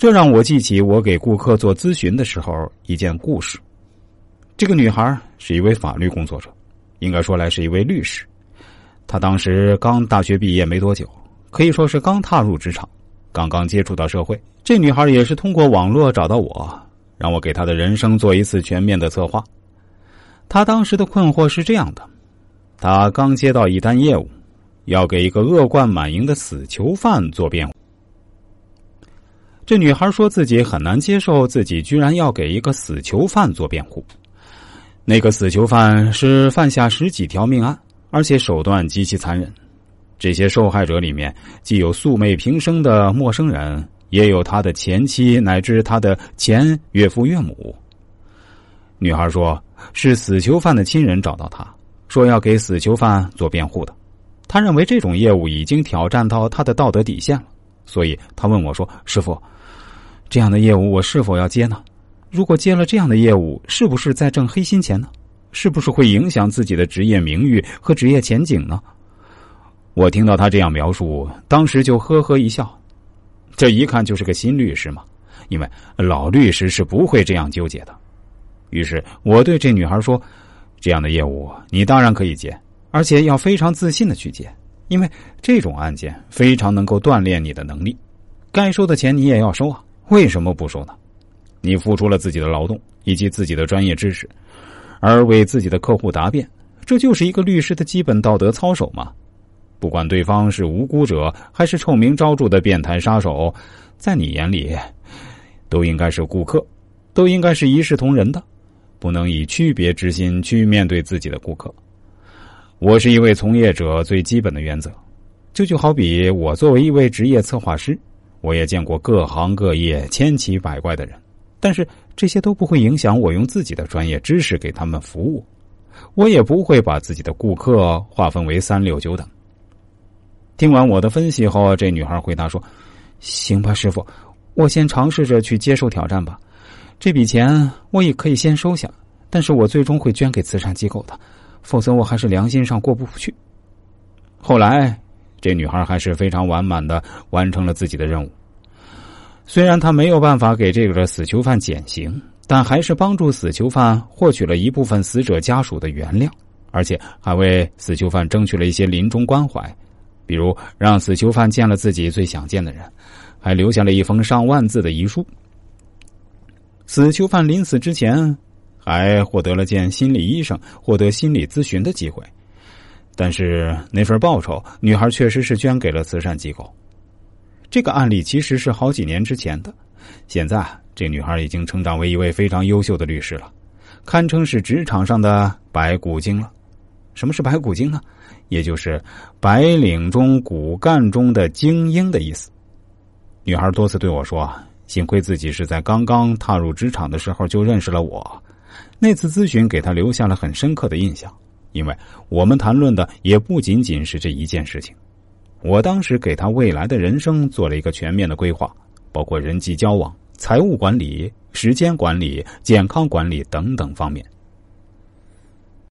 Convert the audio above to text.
这让我记起我给顾客做咨询的时候一件故事。这个女孩是一位法律工作者，应该说来是一位律师。她当时刚大学毕业没多久，可以说是刚踏入职场，刚刚接触到社会。这女孩也是通过网络找到我，让我给她的人生做一次全面的策划。她当时的困惑是这样的：她刚接到一单业务，要给一个恶贯满盈的死囚犯做辩护。这女孩说自己很难接受自己居然要给一个死囚犯做辩护。那个死囚犯是犯下十几条命案，而且手段极其残忍。这些受害者里面，既有素昧平生的陌生人，也有他的前妻乃至他的前岳父岳母。女孩说，是死囚犯的亲人找到她，说要给死囚犯做辩护的。他认为这种业务已经挑战到他的道德底线了，所以他问我说：“师傅。”这样的业务我是否要接呢？如果接了这样的业务，是不是在挣黑心钱呢？是不是会影响自己的职业名誉和职业前景呢？我听到他这样描述，当时就呵呵一笑。这一看就是个新律师嘛，因为老律师是不会这样纠结的。于是我对这女孩说：“这样的业务你当然可以接，而且要非常自信的去接，因为这种案件非常能够锻炼你的能力，该收的钱你也要收啊。”为什么不收呢？你付出了自己的劳动以及自己的专业知识，而为自己的客户答辩，这就是一个律师的基本道德操守嘛。不管对方是无辜者还是臭名昭著的变态杀手，在你眼里，都应该是顾客，都应该是一视同仁的，不能以区别之心去面对自己的顾客。我是一位从业者，最基本的原则，这就好比我作为一位职业策划师。我也见过各行各业千奇百怪的人，但是这些都不会影响我用自己的专业知识给他们服务。我也不会把自己的顾客划分为三六九等。听完我的分析后，这女孩回答说：“行吧，师傅，我先尝试着去接受挑战吧。这笔钱我也可以先收下，但是我最终会捐给慈善机构的，否则我还是良心上过不去。”后来。这女孩还是非常完满的完成了自己的任务。虽然她没有办法给这个死囚犯减刑，但还是帮助死囚犯获取了一部分死者家属的原谅，而且还为死囚犯争取了一些临终关怀，比如让死囚犯见了自己最想见的人，还留下了一封上万字的遗书。死囚犯临死之前，还获得了见心理医生、获得心理咨询的机会。但是那份报酬，女孩确实是捐给了慈善机构。这个案例其实是好几年之前的，现在这女孩已经成长为一位非常优秀的律师了，堪称是职场上的白骨精了。什么是白骨精呢？也就是白领中骨干中的精英的意思。女孩多次对我说：“幸亏自己是在刚刚踏入职场的时候就认识了我，那次咨询给她留下了很深刻的印象。”因为我们谈论的也不仅仅是这一件事情，我当时给他未来的人生做了一个全面的规划，包括人际交往、财务管理、时间管理、健康管理等等方面。